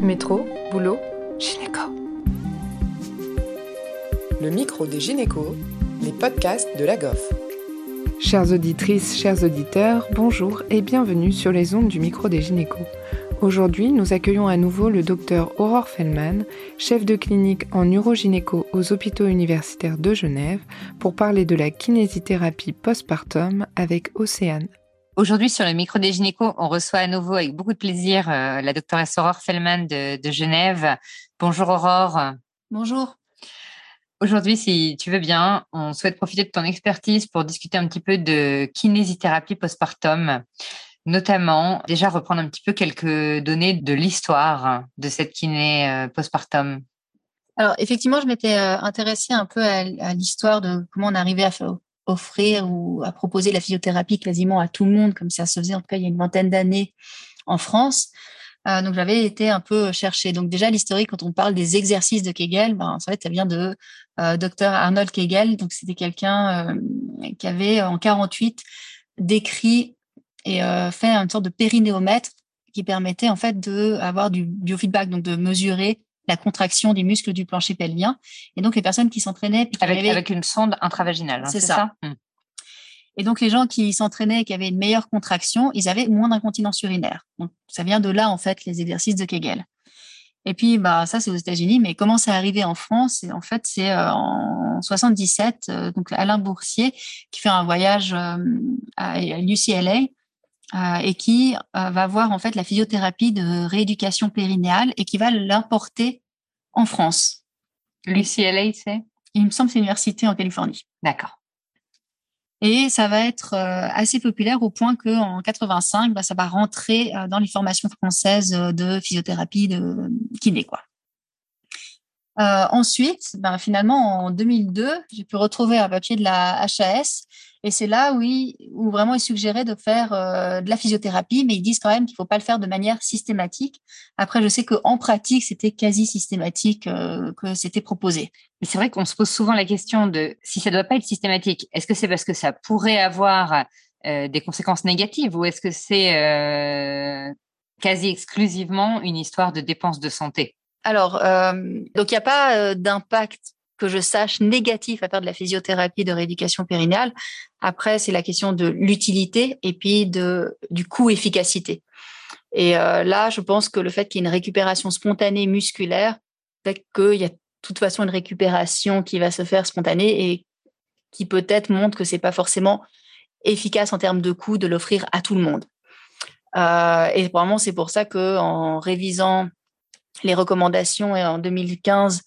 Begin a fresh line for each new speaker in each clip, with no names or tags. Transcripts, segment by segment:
Métro, boulot, gynéco.
Le micro des gynécos, les podcasts de la GOF.
Chères auditrices, chers auditeurs, bonjour et bienvenue sur les ondes du micro des gynécos. Aujourd'hui, nous accueillons à nouveau le docteur Aurore Fellman, chef de clinique en urogynéco aux hôpitaux universitaires de Genève, pour parler de la kinésithérapie postpartum avec Océane.
Aujourd'hui, sur le micro des gynécos, on reçoit à nouveau avec beaucoup de plaisir euh, la doctoresse Aurore Fellman de, de, Genève. Bonjour Aurore.
Bonjour.
Aujourd'hui, si tu veux bien, on souhaite profiter de ton expertise pour discuter un petit peu de kinésithérapie postpartum, notamment déjà reprendre un petit peu quelques données de l'histoire de cette kiné euh, postpartum.
Alors effectivement, je m'étais euh, intéressée un peu à, à l'histoire de comment on arrivait à faire offrir ou à proposer la physiothérapie quasiment à tout le monde, comme ça se faisait en tout cas il y a une vingtaine d'années en France. Euh, donc j'avais été un peu chercher. Donc déjà l'historique quand on parle des exercices de Kegel, ben en fait ça vient de euh, docteur Arnold Kegel. Donc c'était quelqu'un euh, qui avait en 48 décrit et fait une sorte de périnéomètre qui permettait en fait de avoir du biofeedback, donc de mesurer la contraction des muscles du plancher pelvien. Et donc, les personnes qui s'entraînaient...
Avec, avec une sonde intravaginale, hein,
c'est ça, ça? Mmh. Et donc, les gens qui s'entraînaient et qui avaient une meilleure contraction, ils avaient moins d'incontinence urinaire. Donc, ça vient de là, en fait, les exercices de Kegel. Et puis, bah, ça, c'est aux États-Unis, mais comment c'est arrivé en France? Et En fait, c'est euh, en 77, euh, donc Alain Boursier, qui fait un voyage euh, à UCLA euh, et qui euh, va voir en fait la physiothérapie de rééducation périnéale et qui va l'importer en France.
L'UCLA, c'est?
Il me semble que c'est l'université en Californie.
D'accord.
Et ça va être euh, assez populaire au point qu'en 85, bah, ça va rentrer dans les formations françaises de physiothérapie de kiné. Quoi. Ensuite, ben, finalement, en 2002, j'ai pu retrouver un papier de la HAS et c'est là où, où vraiment ils suggéraient de faire euh, de la physiothérapie, mais ils disent quand même qu'il ne faut pas le faire de manière systématique. Après, je sais qu'en pratique, c'était quasi systématique euh, que c'était proposé.
Mais c'est vrai qu'on se pose souvent la question de si ça ne doit pas être systématique, est-ce que c'est parce que ça pourrait avoir euh, des conséquences négatives ou est-ce que c'est euh, quasi exclusivement une histoire de dépenses de santé?
Alors, euh, donc il n'y a pas euh, d'impact que je sache négatif à faire de la physiothérapie de rééducation périnéale. Après, c'est la question de l'utilité et puis de du coût efficacité. Et euh, là, je pense que le fait qu'il y ait une récupération spontanée musculaire fait qu'il y a de toute façon une récupération qui va se faire spontanée et qui peut-être montre que c'est pas forcément efficace en termes de coût de l'offrir à tout le monde. Euh, et vraiment, c'est pour ça que en révisant les recommandations en 2015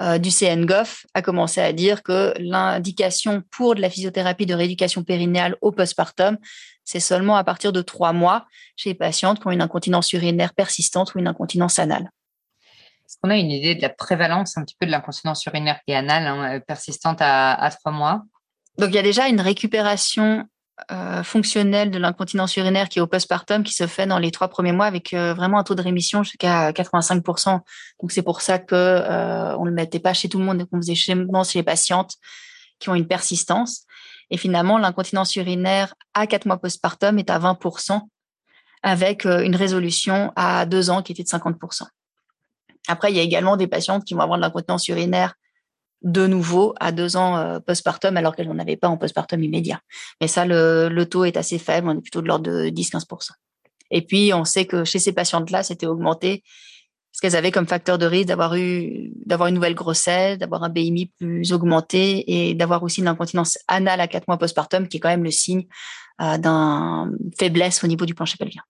euh, du CNGOF a commencé à dire que l'indication pour de la physiothérapie de rééducation périnéale au postpartum, c'est seulement à partir de trois mois chez les patientes qui ont une incontinence urinaire persistante ou une incontinence anale.
Est-ce qu'on a une idée de la prévalence un petit peu de l'incontinence urinaire et anale hein, persistante à, à trois mois?
Donc il y a déjà une récupération euh, fonctionnelle de l'incontinence urinaire qui est au postpartum qui se fait dans les trois premiers mois avec euh, vraiment un taux de rémission jusqu'à 85%. Donc c'est pour ça que euh, on le mettait pas chez tout le monde, qu'on faisait chez, chez les patientes qui ont une persistance. Et finalement, l'incontinence urinaire à quatre mois postpartum est à 20% avec euh, une résolution à deux ans qui était de 50%. Après, il y a également des patientes qui vont avoir de l'incontinence urinaire de nouveau à deux ans euh, postpartum alors qu'elles n'en avaient pas en postpartum immédiat. Mais ça, le, taux est assez faible, on est plutôt de l'ordre de 10-15%. Et puis, on sait que chez ces patientes-là, c'était augmenté parce qu'elles avaient comme facteur de risque d'avoir eu d'avoir une nouvelle grossesse, d'avoir un BMI plus augmenté et d'avoir aussi une incontinence anale à quatre mois postpartum, qui est quand même le signe euh, d'un faiblesse au niveau du plancher pelvien.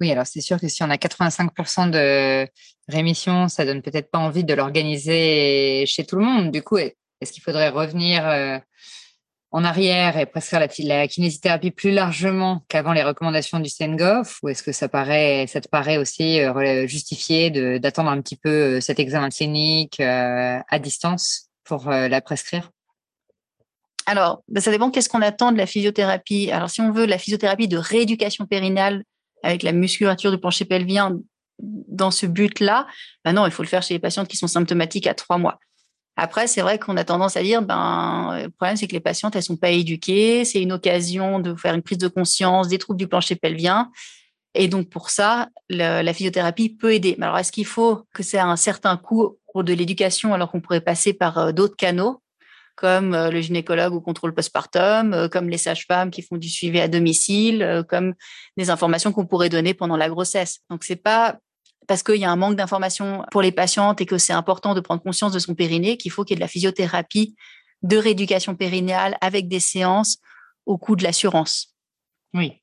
Oui, alors c'est sûr que si on a 85% de rémission, ça donne peut-être pas envie de l'organiser chez tout le monde. Du coup, est-ce qu'il faudrait revenir euh, en arrière et prescrire la, kinésithérapie plus largement qu'avant les recommandations du CNGOF ou est-ce que ça paraît, ça te paraît aussi euh, justifié d'attendre un petit peu euh, cet examen clinique à distance pour la prescrire?
Alors, ben, ça dépend qu'est-ce qu'on attend de la physiothérapie. Alors, si on veut la physiothérapie de rééducation périnale avec la musculature du plancher pelvien dans ce but-là, ben non, il faut le faire chez les patientes qui sont symptomatiques à trois mois. Après, c'est vrai qu'on a tendance à dire, ben, le problème, c'est que les patientes, elles sont pas éduquées. C'est une occasion de faire une prise de conscience des troubles du plancher pelvien. Et donc, pour ça, la physiothérapie peut aider. Mais alors, est-ce qu'il faut que c'est un certain coût pour de l'éducation alors qu'on pourrait passer par euh, d'autres canaux? Comme euh, le gynécologue au contrôle postpartum, euh, comme les sages-femmes qui font du suivi à domicile, comme des informations qu'on pourrait donner pendant la grossesse. Donc, c'est pas parce qu'il y a un manque d'informations pour les patientes et que c'est important de prendre conscience de son périnée qu'il faut qu'il y ait de la physiothérapie de rééducation périnéale avec des séances au coût de l'assurance.
Oui.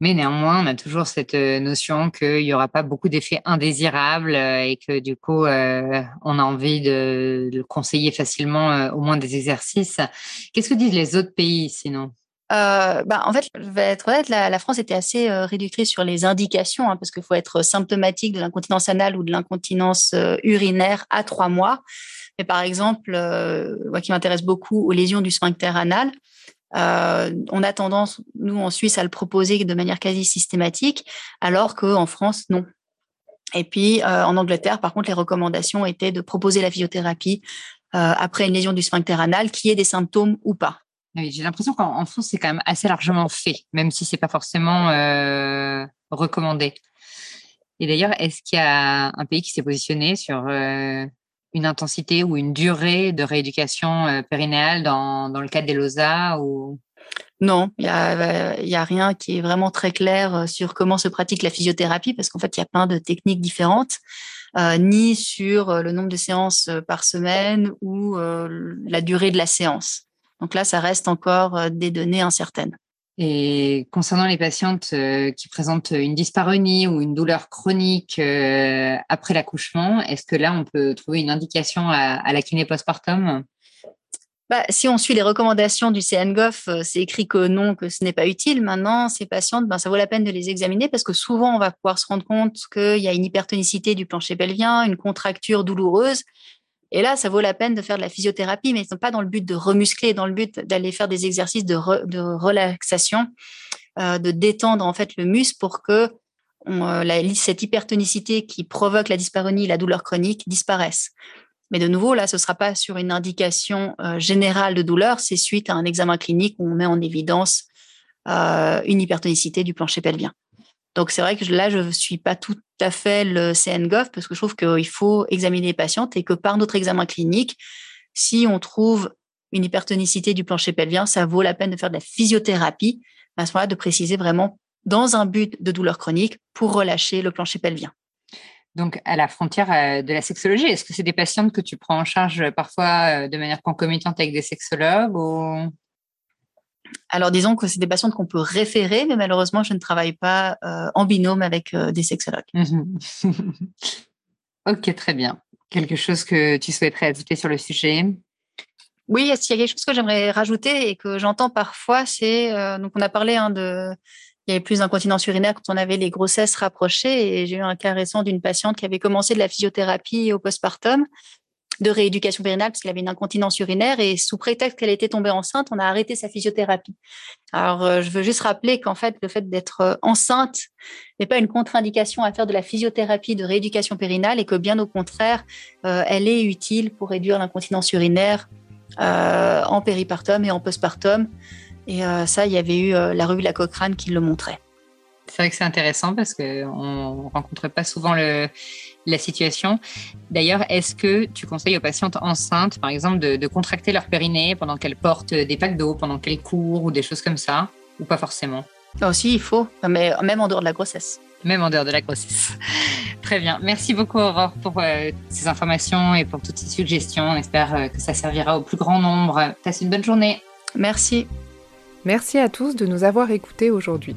Mais néanmoins, on a toujours cette euh, notion qu'il n'y aura pas beaucoup d'effets indésirables euh, et que du coup, euh, on a envie de, conseiller facilement au moins des exercices. Qu'est-ce que disent les autres pays sinon?
Bah, en fait, je vais être honnête, la, France était assez réductrice sur les indications, hein, parce qu'il faut être symptomatique de l'incontinence anale ou de l'incontinence urinaire à trois mois. Mais par exemple, moi qui m'intéresse beaucoup aux lésions du sphincter anal, euh, on a tendance, nous en Suisse, à le proposer de manière quasi systématique, alors qu'en France, non. Et puis euh, en Angleterre, par contre, les recommandations étaient de proposer la physiothérapie euh, après une lésion du sphincter anal, qui ait des symptômes ou pas.
Oui, j'ai l'impression qu'en France, c'est quand même assez largement fait, même si c'est pas forcément recommandé. Et d'ailleurs, est-ce qu'il y a un pays qui s'est positionné sur une intensité ou une durée de rééducation euh, périnéale dans, le cadre des LOSA ou...
Non, il n'y a, y a rien qui est vraiment très clair euh, sur comment se pratique la physiothérapie, parce qu'en fait, il y a plein de techniques différentes, euh, ni sur le nombre de séances par semaine ou la durée de la séance. Donc là, ça reste encore des données incertaines.
Et concernant les patientes euh, qui présentent une dyspareunie ou une douleur chronique euh, après l'accouchement, est-ce que là, on peut trouver une indication à, la kiné postpartum?
Bah, si on suit les recommandations du CNGOF, euh, c'est écrit que non, que ce n'est pas utile. Maintenant, ces patientes, ben, ça vaut la peine de les examiner parce que souvent, on va pouvoir se rendre compte qu'il y a une hypertonicité du plancher pelvien, une contracture douloureuse. Et là, ça vaut la peine de faire de la physiothérapie, mais pas dans le but de remuscler, dans le but d'aller faire des exercices de, relaxation, euh, de détendre en fait le muscle pour que euh, cette hypertonicité qui provoque la dyspareunie, la douleur chronique disparaisse. Mais de nouveau, là, ce ne sera pas sur une indication euh, générale de douleur, c'est suite à un examen clinique où on met en évidence une hypertonicité du plancher pelvien. Donc c'est vrai que là, je ne suis pas tout à fait le CNGOF parce que je trouve qu'il faut examiner les patientes et que par notre examen clinique, si on trouve une hypertonicité du plancher pelvien, ça vaut la peine de faire de la physiothérapie, à ce moment-là, de préciser vraiment dans un but de douleur chronique pour relâcher le plancher pelvien.
Donc, à la frontière euh, de la sexologie, est-ce que c'est des patientes que tu prends en charge parfois euh, de manière concomitante avec des sexologues ou...
Alors, disons que c'est des patientes qu'on peut référer, mais malheureusement, je ne travaille pas euh, en binôme avec euh, des sexologues.
Mhm. ok, très bien. Quelque chose que tu souhaiterais ajouter sur le sujet?
Oui, s'il y a quelque chose que j'aimerais rajouter et que j'entends parfois, c'est euh, donc on a parlé hein, de il y avait plus d'incontinence urinaire quand on avait les grossesses rapprochées et j'ai eu un cas récent d'une patiente qui avait commencé de la physiothérapie au postpartum de rééducation périnale parce qu'elle avait une incontinence urinaire et sous prétexte qu'elle était tombée enceinte, on a arrêté sa physiothérapie. Alors, euh, je veux juste rappeler qu'en fait, le fait d'être euh, enceinte n'est pas une contre-indication à faire de la physiothérapie de rééducation périnale et que bien au contraire, euh, elle est utile pour réduire l'incontinence urinaire en péripartum et en postpartum. Et ça, il y avait eu la revue La Cochrane qui le montrait.
C'est vrai que c'est intéressant parce qu'on ne rencontre pas souvent le, la situation. D'ailleurs, est-ce que tu conseilles aux patientes enceintes, par exemple, de, contracter leur périnée pendant qu'elles portent des packs d'eau, pendant qu'elles courent ou des choses comme ça Ou pas forcément?
Aussi, il faut, mais même en dehors de la grossesse.
Même en dehors de la grossesse. Très bien. Merci beaucoup, Aurore, pour euh, ces informations et pour toutes ces suggestions. On espère euh, que ça servira au plus grand nombre. Passe une bonne journée.
Merci.
Merci à tous de nous avoir écoutés aujourd'hui.